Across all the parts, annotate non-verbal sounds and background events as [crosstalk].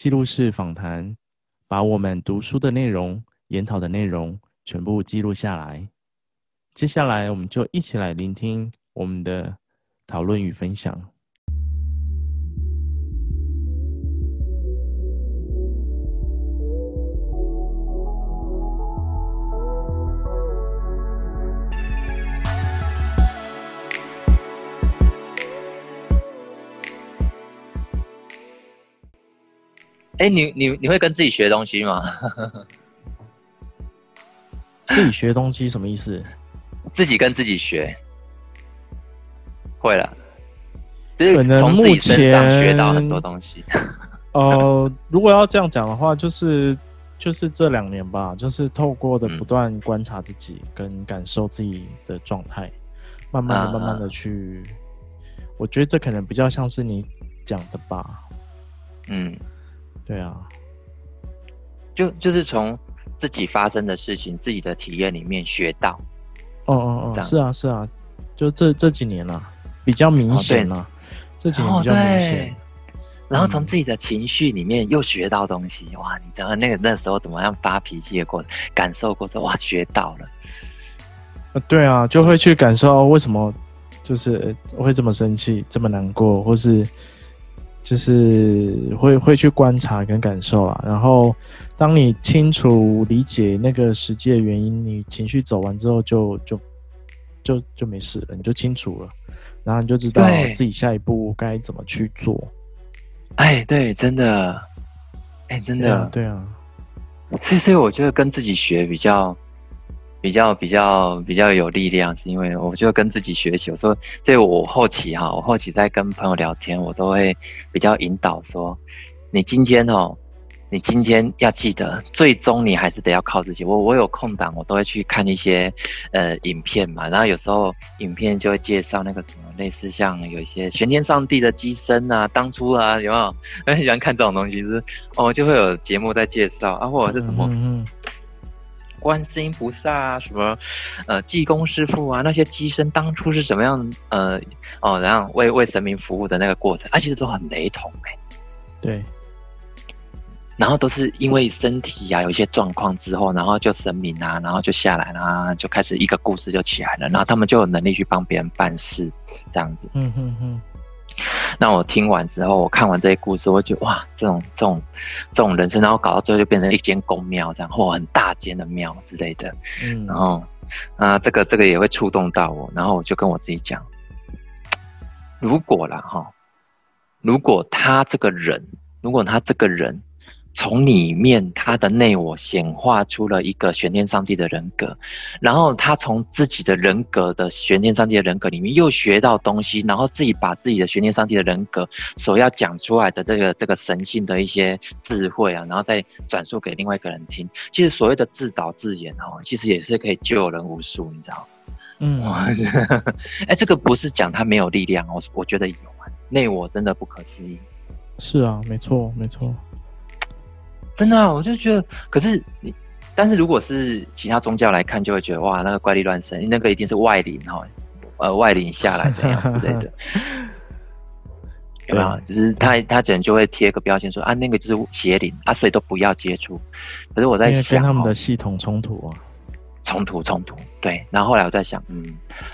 记录式访谈，把我们读书的内容、研讨的内容全部记录下来。接下来，我们就一起来聆听我们的讨论与分享。哎，你你你会跟自己学东西吗？[laughs] 自己学东西什么意思？[laughs] 自己跟自己学，会了，可能从自己身上学到很多东西。呃，[laughs] 如果要这样讲的话，就是就是这两年吧，就是透过的不断观察自己跟感受自己的状态，慢慢的、慢慢的去，我觉得这可能比较像是你讲的吧，嗯。对啊，就就是从自己发生的事情、自己的体验里面学到。哦哦哦，是啊是啊，就这这几年啊，比较明显了、啊。这几年比较明显。然后从自己的情绪里面又学到东西，嗯、哇！你知道那个那时候怎么样发脾气的过程，感受过程，哇，学到了。呃，对啊，就会去感受为什么就是会这么生气、这么难过，或是。就是会会去观察跟感受啊，然后当你清楚理解那个实际的原因，你情绪走完之后就就就就没事了，你就清楚了，然后你就知道自己下一步该怎么去做。哎，对，真的，哎，真的，对啊。对啊，所以，所以我觉得跟自己学比较。比较比较比较有力量，是因为我就跟自己学习。我说，所以我后期哈，我后期在跟朋友聊天，我都会比较引导说，你今天哦，你今天要记得，最终你还是得要靠自己。我我有空档，我都会去看一些呃影片嘛，然后有时候影片就会介绍那个什么，类似像有一些玄天上帝的机身啊，当初啊有没有？[laughs] 很喜欢看这种东西，就是哦，就会有节目在介绍啊，或者是什么。嗯观世音菩萨啊，什么呃济公师傅啊，那些机身当初是怎么样呃哦，然后为为神明服务的那个过程，啊，其实都很雷同哎。对。然后都是因为身体啊有一些状况之后，然后就神明啊，然后就下来啦，就开始一个故事就起来了，然后他们就有能力去帮别人办事，这样子。嗯嗯嗯。那我听完之后，我看完这些故事，我觉得哇，这种这种这种人生，然后搞到最后就变成一间公庙这样，或很大间的庙之类的。嗯，然后啊，这个这个也会触动到我，然后我就跟我自己讲，如果啦哈，如果他这个人，如果他这个人。从里面，他的内我显化出了一个玄天上帝的人格，然后他从自己的人格的玄天上帝的人格里面又学到东西，然后自己把自己的玄天上帝的人格所要讲出来的这个这个神性的一些智慧啊，然后再转述给另外一个人听。其实所谓的自导自演哦，其实也是可以救人无数，你知道？嗯，哎、欸，这个不是讲他没有力量，我我觉得有啊，内我真的不可思议。是啊，没错，没错。真的、啊，我就觉得，可是你，但是如果是其他宗教来看，就会觉得哇，那个怪力乱神，那个一定是外灵哈，呃，外灵下来这样之类的，有没有？就是他他可能就会贴个标签说啊，那个就是邪灵啊，所以都不要接触。可是我在想，跟他们的系统冲突啊，冲突冲突，对。然后后来我在想，嗯，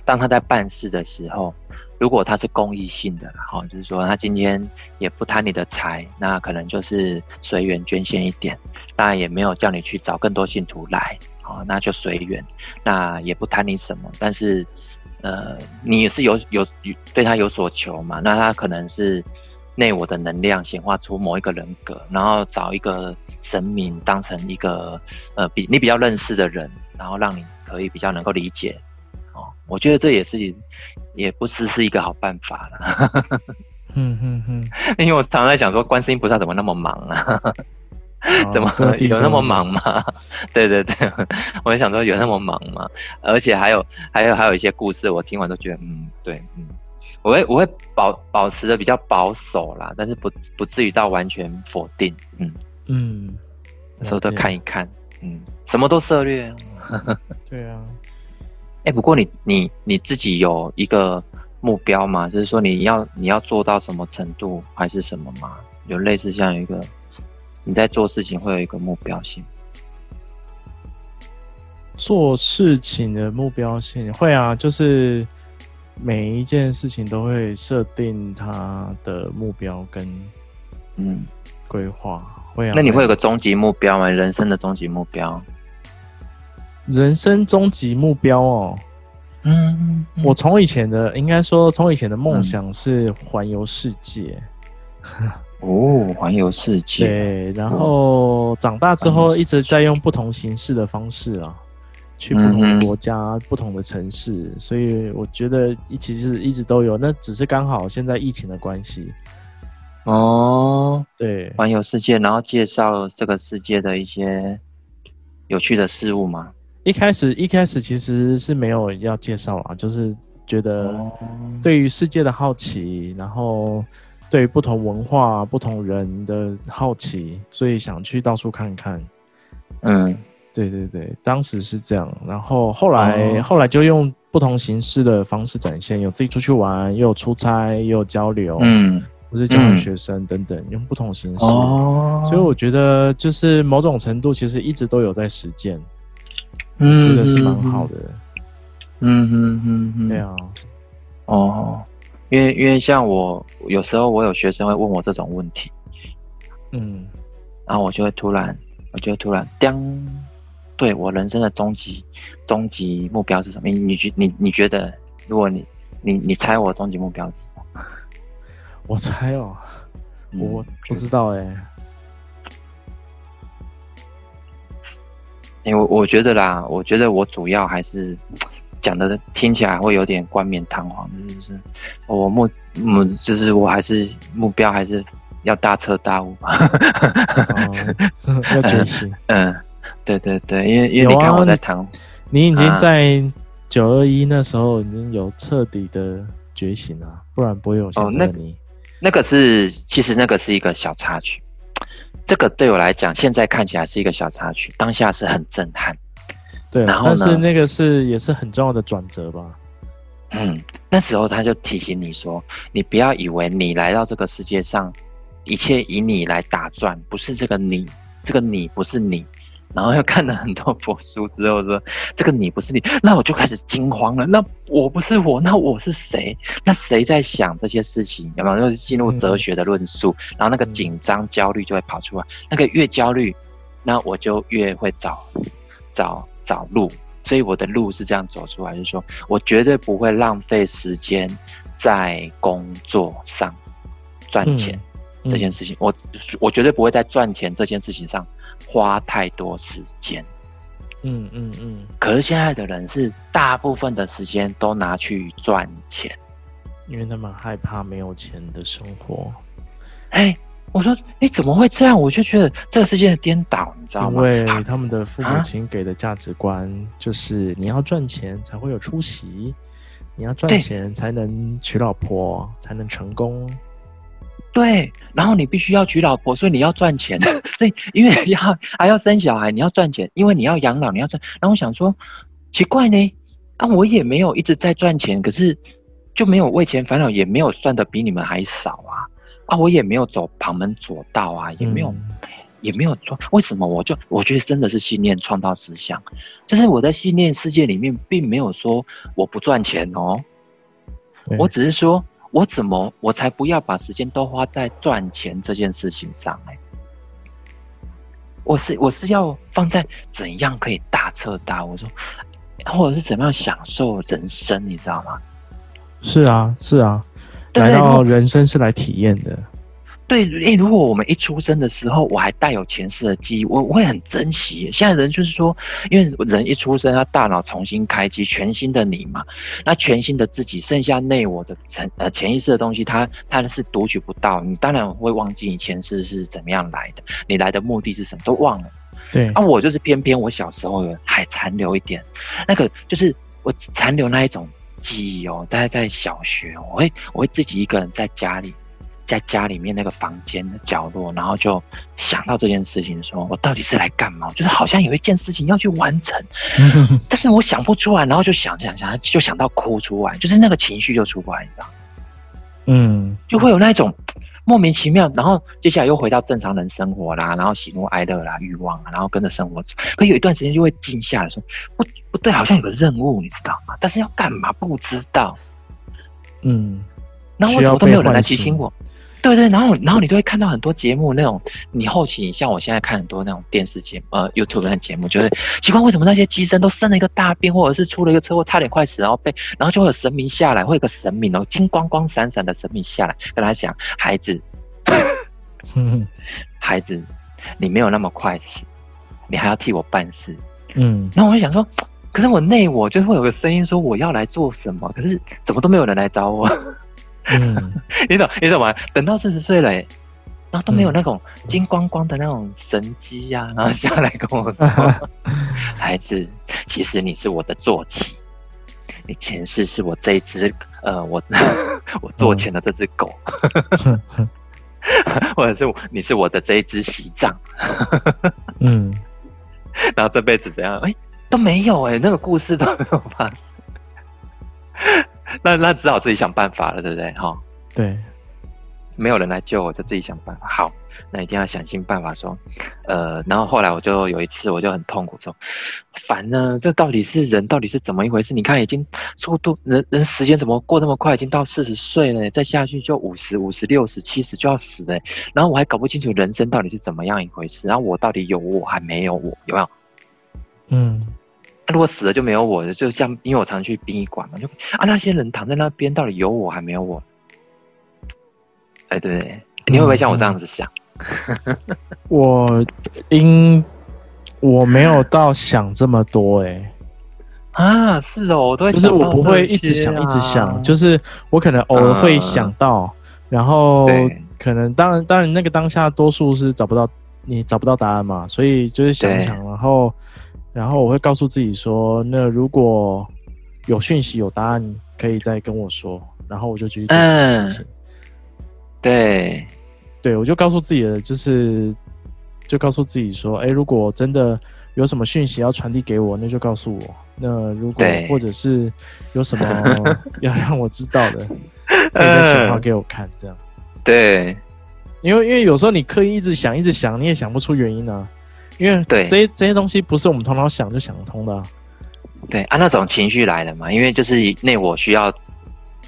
当他在办事的时候。如果他是公益性的，哈，就是说他今天也不贪你的财，那可能就是随缘捐献一点，当然也没有叫你去找更多信徒来，好，那就随缘，那也不贪你什么，但是，呃，你也是有有对他有所求嘛，那他可能是内我的能量显化出某一个人格，然后找一个神明当成一个呃比你比较认识的人，然后让你可以比较能够理解。我觉得这也是，也不失是一个好办法了。嗯嗯嗯，[laughs] 因为我常常在想说，观世音菩萨怎么那么忙啊？[laughs] 怎么有那么忙吗？对对对，我就想说有那么忙吗？而且还有还有还有一些故事，我听完都觉得，嗯，对，嗯，我会我会保保持的比较保守啦，但是不不至于到完全否定，嗯嗯，有时候都看一看，嗯，什么都涉猎，[laughs] 对啊，哎、欸，不过你你你自己有一个目标吗？就是说你要你要做到什么程度，还是什么吗？有类似像一个。你在做事情会有一个目标性，做事情的目标性会啊，就是每一件事情都会设定它的目标跟嗯规划会啊。那你会有个终极目标吗？人生的终极目标？人生终极目标哦，嗯，我从以前的应该说从以前的梦想是环游世界。嗯哦，环游世界。对，然后长大之后一直在用不同形式的方式啊，去不同的国家、嗯、不同的城市，所以我觉得其实一直都有，那只是刚好现在疫情的关系。哦，对，环游世界，然后介绍这个世界的一些有趣的事物吗？一开始一开始其实是没有要介绍啊，就是觉得对于世界的好奇，然后。对于不同文化、不同人的好奇，所以想去到处看看。嗯，对对对，当时是这样。然后后来、哦、后来就用不同形式的方式展现，有自己出去玩，又有出差，又有交流。嗯，不是交换学生等等，嗯、用不同形式。哦，所以我觉得就是某种程度，其实一直都有在实践。嗯，我觉得是蛮好的。嗯哼哼哼，对啊。哦。因为因为像我有时候我有学生会问我这种问题，嗯，然后我就会突然，我就会突然，当对我人生的终极终极目标是什么？你你觉你你觉得，如果你你你猜我终极目标是什么？[laughs] 我猜哦，我不知道哎、欸。因为我我觉得啦，我觉得我主要还是。讲的听起来会有点冠冕堂皇，就是我目目就是我还是目标还是要大彻大悟吧，哦、要觉醒。[laughs] 嗯，对对对，因为因为你看我在谈，你已经在九二一那时候已经有彻底的觉醒了，不然不会有现在的你。哦、那，那个是其实那个是一个小插曲，这个对我来讲现在看起来是一个小插曲，当下是很震撼。对，然后呢但是那个是也是很重要的转折吧。嗯，那时候他就提醒你说，你不要以为你来到这个世界上，一切以你来打转，不是这个你，这个你不是你。然后又看了很多佛书之后说，这个你不是你，那我就开始惊慌了。那我不是我，那我是谁？那谁在想这些事情？有没有？就是进入哲学的论述，嗯、然后那个紧张、焦虑就会跑出来。那个越焦虑，那我就越会找找。找路，所以我的路是这样走出来，就是说我绝对不会浪费时间在工作上赚钱这件事情，我我绝对不会在赚钱这件事情上花太多时间。嗯嗯嗯。可是现在的人是大部分的时间都拿去赚钱，因为他们害怕没有钱的生活。哎。我说：“你怎么会这样？”我就觉得这个世界的颠倒，你知道吗？因为他们的父母亲给的价值观就是你要赚钱才会有出息，你要赚钱才能娶老婆，才能成功。对，然后你必须要娶老婆，所以你要赚钱，[laughs] 所以因为要还要生小孩，你要赚钱，因为你要养老，你要赚。然后我想说，奇怪呢，啊，我也没有一直在赚钱，可是就没有为钱烦恼，也没有赚的比你们还少啊。啊，我也没有走旁门左道啊，也没有，嗯、也没有做为什么我就我觉得真的是信念创造思想，就是我在信念世界里面并没有说我不赚钱哦，我只是说我怎么我才不要把时间都花在赚钱这件事情上哎，我是我是要放在怎样可以大彻大悟，我说或者是怎么样享受人生，你知道吗？是啊，是啊。来到人生是来体验的，对，哎，如果我们一出生的时候我还带有前世的记忆，我我会很珍惜。现在人就是说，因为人一出生，他大脑重新开机，全新的你嘛，那全新的自己，剩下内我的潜呃潜意识的东西，他他是读取不到。你当然会忘记你前世是怎么样来的，你来的目的是什么都忘了。对，啊，我就是偏偏我小时候还残留一点，那个就是我残留那一种记忆哦。大概在小学，我会我会自己一个人在家里。在家里面那个房间的角落，然后就想到这件事情，说我到底是来干嘛？就是好像有一件事情要去完成，[laughs] 但是我想不出来，然后就想想想，就想到哭出来，就是那个情绪就出不来，你知道？嗯，就会有那种莫名其妙，然后接下来又回到正常人生活啦，然后喜怒哀乐啦，欲望啊，然后跟着生活走。可有一段时间就会静下来说，不不对，好像有个任务，你知道吗？但是要干嘛不知道。嗯，然后为什么都没有人来提醒我？对对，然后然后你都会看到很多节目，那种你后期像我现在看很多那种电视节目，呃，YouTube 的节目，就是奇怪为什么那些机身都生了一个大病，或者是出了一个车祸，差点快死，然后被然后就会有神明下来，会有个神明哦，金光光闪闪的神明下来跟他讲，孩子，嗯，[laughs] 孩子，你没有那么快死，你还要替我办事，嗯，然后我就想说，可是我内我就是会有个声音说我要来做什么，可是怎么都没有人来找我。[laughs] 嗯，你懂你懂吗？等到四十岁了，然后都没有那种金光光的那种神机呀、啊，然后下来跟我说：“ [laughs] 孩子，其实你是我的坐骑，你前世是我这一只呃，我我坐前的这只狗，[laughs] 或者是你是我的这一只喜藏。”嗯，然后这辈子怎样？哎，都没有哎，那个故事都没有发生。[laughs] 那那只好自己想办法了，对不对？哈，对，没有人来救我，就自己想办法。好，那一定要想尽办法说，呃，然后后来我就有一次，我就很痛苦，说，烦呢，这到底是人，到底是怎么一回事？你看，已经速度人人时间怎么过那么快？已经到四十岁了，再下去就五十五十六十七十就要死了，然后我还搞不清楚人生到底是怎么样一回事，然后我到底有我还没有我，有没有？嗯。如果死了就没有我了，就像因为我常去殡仪馆嘛，就啊那些人躺在那边，到底有我还没有我？哎，对，对，你会不会像我这样子想？[laughs] 嗯、我因我没有到想这么多哎、欸。啊，是哦，我都会就是我不会一直想一直想，就是我可能偶尔会想到，嗯、然后可能当然当然那个当下多数是找不到你找不到答案嘛，所以就是想想，然后。然后我会告诉自己说：“那如果有讯息、有答案，可以再跟我说。”然后我就继续做事情。嗯、对，对，我就告诉自己的，就是就告诉自己说：“哎，如果真的有什么讯息要传递给我，那就告诉我。那如果或者是有什么 [laughs] 要让我知道的，可以再显化给我看。这样。对，因为因为有时候你刻意一直想、一直想，你也想不出原因呢、啊。”因为对这些这些东西不是我们头脑想就想得通的，啊，对啊，那种情绪来了嘛，因为就是那我需要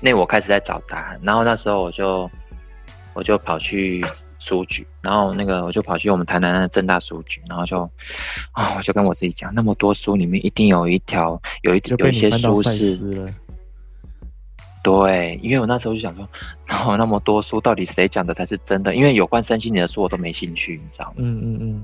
那我开始在找答案，然后那时候我就我就跑去书局，然后那个我就跑去我们台南的正大书局，然后就啊，我就跟我自己讲，那么多书里面一定有一条有一有一些书是，对，因为我那时候就想说，然后那么多书到底谁讲的才是真的？因为有关身心灵的书我都没兴趣，你知道吗？嗯嗯嗯。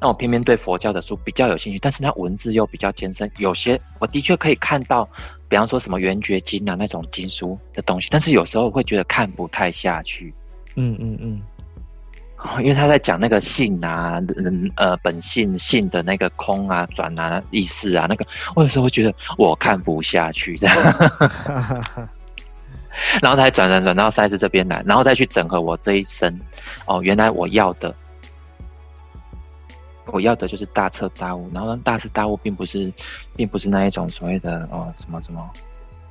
那我偏偏对佛教的书比较有兴趣，但是它文字又比较艰深，有些我的确可以看到，比方说什么《圆觉经》啊那种经书的东西，但是有时候会觉得看不太下去。嗯嗯嗯，[laughs] 因为他在讲那个性啊，人呃本性性的那个空啊、转啊、意识啊，那个我有时候会觉得我看不下去这样，[laughs] 然后他还转转转到赛斯这边来，然后再去整合我这一生。哦，原来我要的。我要的就是大彻大悟，然后大彻大悟并不是，并不是那一种所谓的哦什么什么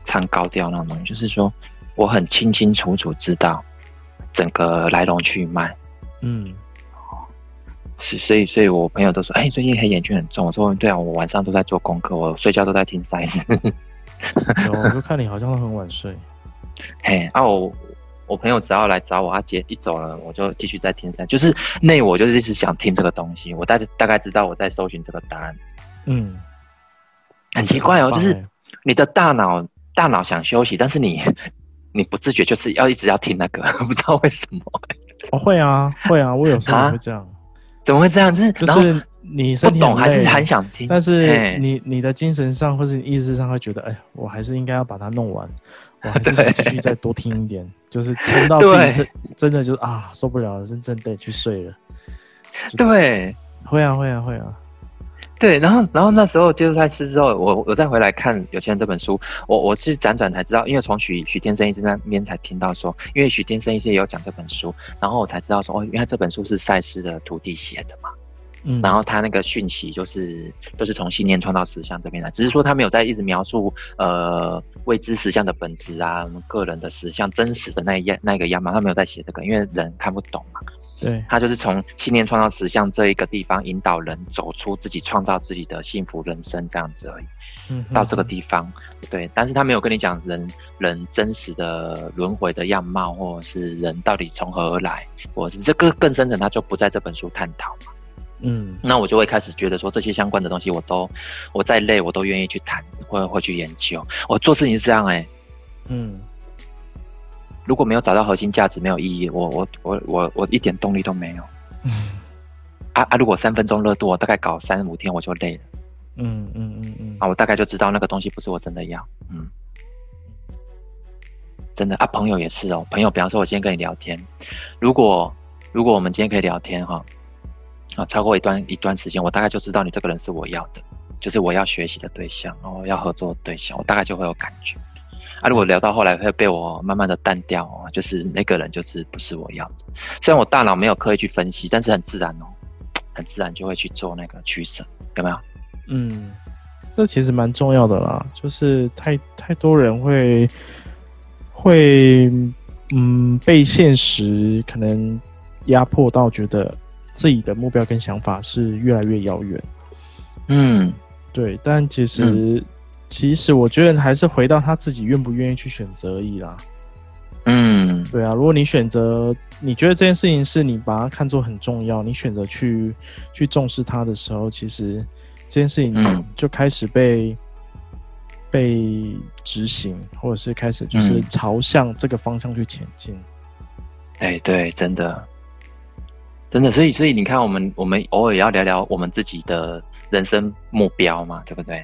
唱高调那种东西，就是说我很清清楚楚知道整个来龙去脉。嗯，是，所以所以我朋友都说，哎，最近黑眼圈很重。我说，对啊，我晚上都在做功课，我睡觉都在听赛斯。[laughs] 有，我就看你好像都很晚睡。嘿，啊我。我朋友只要来找我，他姐一走了，我就继续在听山。就是那我就是一直想听这个东西，我大大概知道我在搜寻这个答案。嗯，很奇怪哦，就是你的大脑大脑想休息，但是你你不自觉就是要一直要听那个，[laughs] 不知道为什么。哦，会啊，会啊，我有时候会这样。怎么会这样？就是就是你不懂还是很想听，但是你你的精神上或是意识上会觉得，哎，我还是应该要把它弄完，我还是想继续再多听一点，就是撑到自己真真的就是啊受不了了，真正得去睡了。对，会啊会啊会啊。对，然后，然后那时候接触赛事之后，我我再回来看《有钱人》这本书，我我是辗转才知道，因为从许许天生医师那边才听到说，因为许天生医师也有讲这本书，然后我才知道说，哦，原来这本书是赛斯的徒弟写的嘛，嗯，然后他那个讯息就是都是从信念创造实相这边来，只是说他没有在一直描述呃未知实相的本质啊，我们个人的实相真实的那一样那个样貌，他没有在写这个，因为人看不懂嘛。对，他就是从信念创造实相这一个地方引导人走出自己，创造自己的幸福人生这样子而已。嗯，到这个地方，对，但是他没有跟你讲人人真实的轮回的样貌，或者是人到底从何而来，或者是这个更深层，他就不在这本书探讨嘛。嗯，那我就会开始觉得说，这些相关的东西，我都我再累，我都愿意去谈，或会去研究。我做事情是这样哎、欸，嗯。如果没有找到核心价值，没有意义，我我我我我一点动力都没有。嗯，啊啊！如果三分钟热度，我大概搞三五天我就累了。嗯嗯嗯嗯。啊，我大概就知道那个东西不是我真的要。嗯，真的啊，朋友也是哦。朋友，比方说，我今天跟你聊天，如果如果我们今天可以聊天哈，啊，超过一段一段时间，我大概就知道你这个人是我要的，就是我要学习的对象，然后要合作的对象，我大概就会有感觉。啊，如果聊到后来会被我慢慢的淡掉哦，就是那个人就是不是我要的。虽然我大脑没有刻意去分析，但是很自然哦，很自然就会去做那个取舍，有没有？嗯，这其实蛮重要的啦，就是太太多人会会嗯被现实可能压迫到，觉得自己的目标跟想法是越来越遥远。嗯，对，但其实。嗯其实我觉得还是回到他自己愿不愿意去选择而已啦。嗯，对啊，如果你选择，你觉得这件事情是你把它看作很重要，你选择去去重视它的时候，其实这件事情就开始被、嗯、被执行，或者是开始就是朝向这个方向去前进。哎、嗯欸，对，真的，真的，所以所以你看，我们我们偶尔也要聊聊我们自己的人生目标嘛，对不对？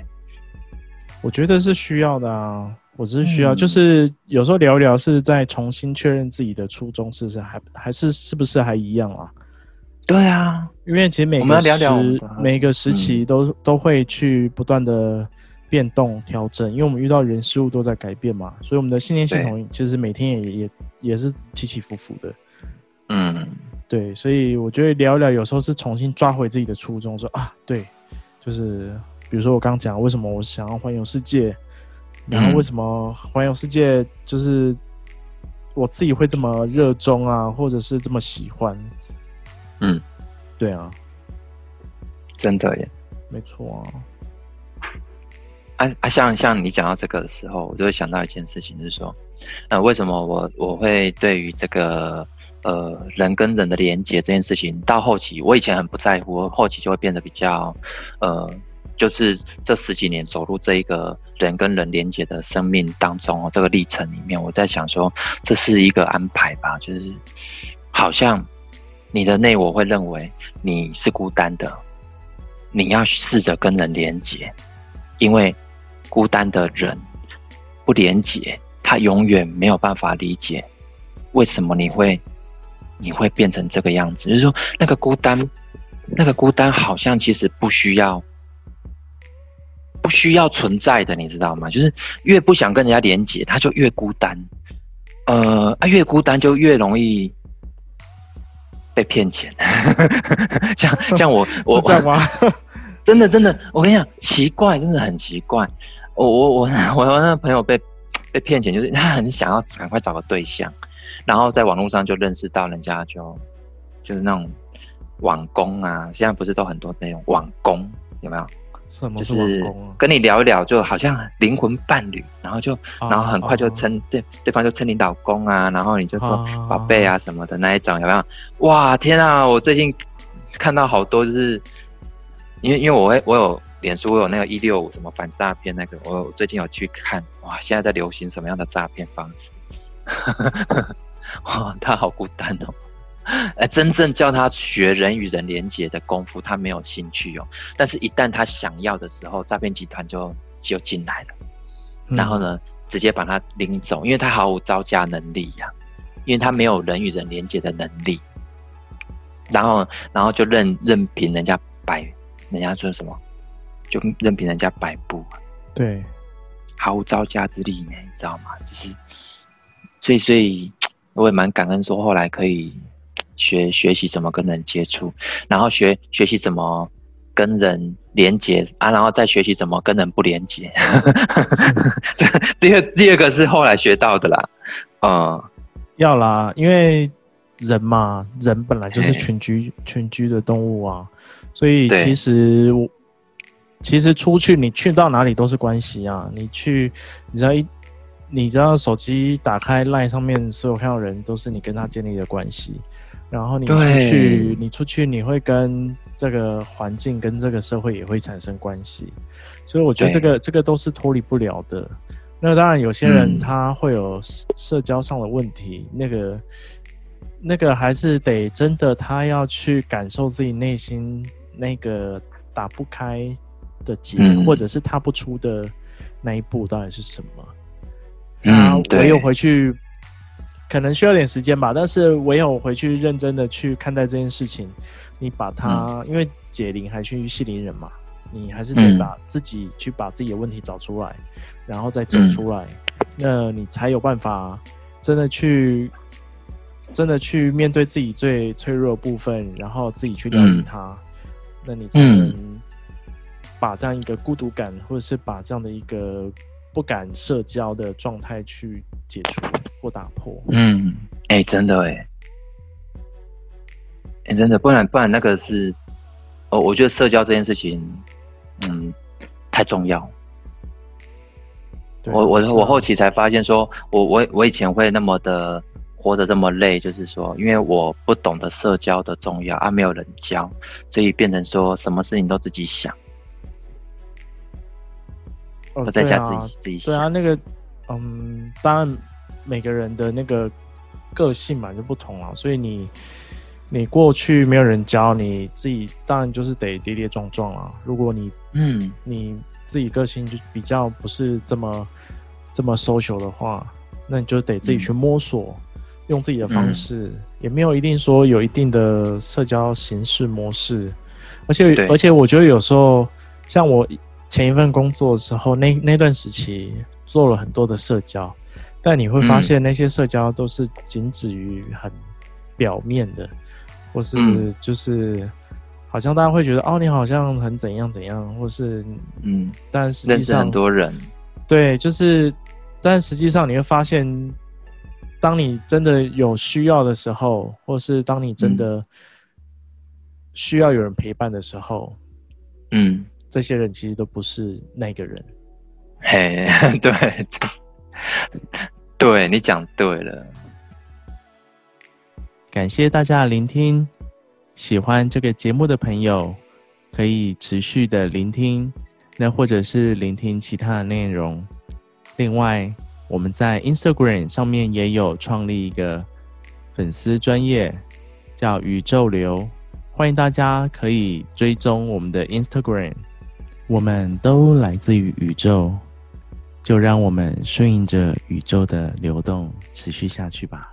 我觉得是需要的啊，我只是需要，嗯、就是有时候聊一聊，是在重新确认自己的初衷是不是还还是是不是还一样啊？对啊，因为其实每个时聊聊每个时期都、嗯、都会去不断的变动调整，因为我们遇到人事物都在改变嘛，所以我们的信念系统其实每天也也也是起起伏伏的。嗯，对，所以我觉得聊一聊，有时候是重新抓回自己的初衷，说啊，对，就是。比如说我刚刚讲为什么我想要环游世界，然后为什么环游世界就是我自己会这么热衷啊，或者是这么喜欢？嗯，对啊，真的耶，没错啊。啊啊，像像你讲到这个的时候，我就会想到一件事情，就是说，呃，为什么我我会对于这个呃人跟人的连接这件事情，到后期我以前很不在乎，后期就会变得比较呃。就是这十几年走入这一个人跟人连接的生命当中哦，这个历程里面，我在想说，这是一个安排吧？就是好像你的内我会认为你是孤单的，你要试着跟人连接，因为孤单的人不连接，他永远没有办法理解为什么你会你会变成这个样子。就是说，那个孤单，那个孤单好像其实不需要。不需要存在的，你知道吗？就是越不想跟人家连接，他就越孤单。呃，啊，越孤单就越容易被骗钱。[laughs] 像像我，[laughs] 我在吗？[laughs] 真的真的，我跟你讲，奇怪，真的很奇怪。我我我我那个朋友被被骗钱，就是他很想要赶快找个对象，然后在网络上就认识到人家就就是那种网工啊，现在不是都很多那种网工，有没有？什么是就是跟你聊一聊，就好像灵魂伴侣，然后就，然后很快就称、啊、对对方就称你老公啊，然后你就说宝贝啊什么的那一种，有没有？哇，天啊！我最近看到好多，就是因为因为我会我有脸书，我有那个一六五什么反诈骗那个，我最近有去看，哇，现在在流行什么样的诈骗方式？[laughs] 哇，[laughs] 他好孤单哦。呃，[laughs] 真正叫他学人与人连接的功夫，他没有兴趣哦。但是，一旦他想要的时候，诈骗集团就就进来了，嗯、然后呢，直接把他领走，因为他毫无招架能力呀、啊，因为他没有人与人连接的能力。然后，然后就任任凭人家摆，人家说什么，就任凭人家摆布。对，毫无招架之力呢，你知道吗？就是，所以，所以我也蛮感恩，说后来可以学学习怎么跟人接触，然后学学习怎么跟人连接啊，然后再学习怎么跟人不连接。[laughs] 第二，第二个是后来学到的啦，嗯，要啦，因为。人嘛，人本来就是群居群居的动物啊，所以其实其实出去你去到哪里都是关系啊。你去，你知道一，你知道手机打开 LINE 上面所有看到人都是你跟他建立的关系，然后你出去，你出去你会跟这个环境跟这个社会也会产生关系，所以我觉得这个这个都是脱离不了的。那当然有些人他会有社交上的问题，嗯、那个。那个还是得真的，他要去感受自己内心那个打不开的结，嗯、或者是踏不出的那一步到底是什么？嗯，唯有回去，可能需要点时间吧。但是唯有回去认真的去看待这件事情，你把它，嗯、因为解铃还须系铃人嘛，你还是得把自己去把自己的问题找出来，然后再走出来，嗯、那你才有办法真的去。真的去面对自己最脆弱的部分，然后自己去了解它，嗯、那你才能把这样一个孤独感，或者是把这样的一个不敢社交的状态去解除或打破。嗯，哎、欸，真的哎，哎、欸，真的，不然不然那个是，哦，我觉得社交这件事情，嗯，太重要。我我我后期才发现说，说我我我以前会那么的。活得这么累，就是说，因为我不懂得社交的重要啊，没有人教，所以变成说什么事情都自己想，哦、在家自己、啊、自己想。对啊，那个，嗯，当然每个人的那个个性嘛就不同了，所以你你过去没有人教，你自己当然就是得跌跌撞撞啊。如果你嗯你自己个性就比较不是这么这么 social 的话，那你就得自己去摸索。嗯用自己的方式，嗯、也没有一定说有一定的社交形式模式，而且而且我觉得有时候，像我前一份工作的时候，那那段时期做了很多的社交，但你会发现那些社交都是仅止于很表面的，嗯、或是就是好像大家会觉得哦，你好像很怎样怎样，或是嗯，但实际上很多人。对，就是但实际上你会发现。当你真的有需要的时候，或是当你真的需要有人陪伴的时候，嗯，这些人其实都不是那个人。嘿，[laughs] 对，对，你讲对了。感谢大家的聆听，喜欢这个节目的朋友可以持续的聆听，那或者是聆听其他的内容。另外。我们在 Instagram 上面也有创立一个粉丝专业，叫宇宙流，欢迎大家可以追踪我们的 Instagram。我们都来自于宇宙，就让我们顺应着宇宙的流动，持续下去吧。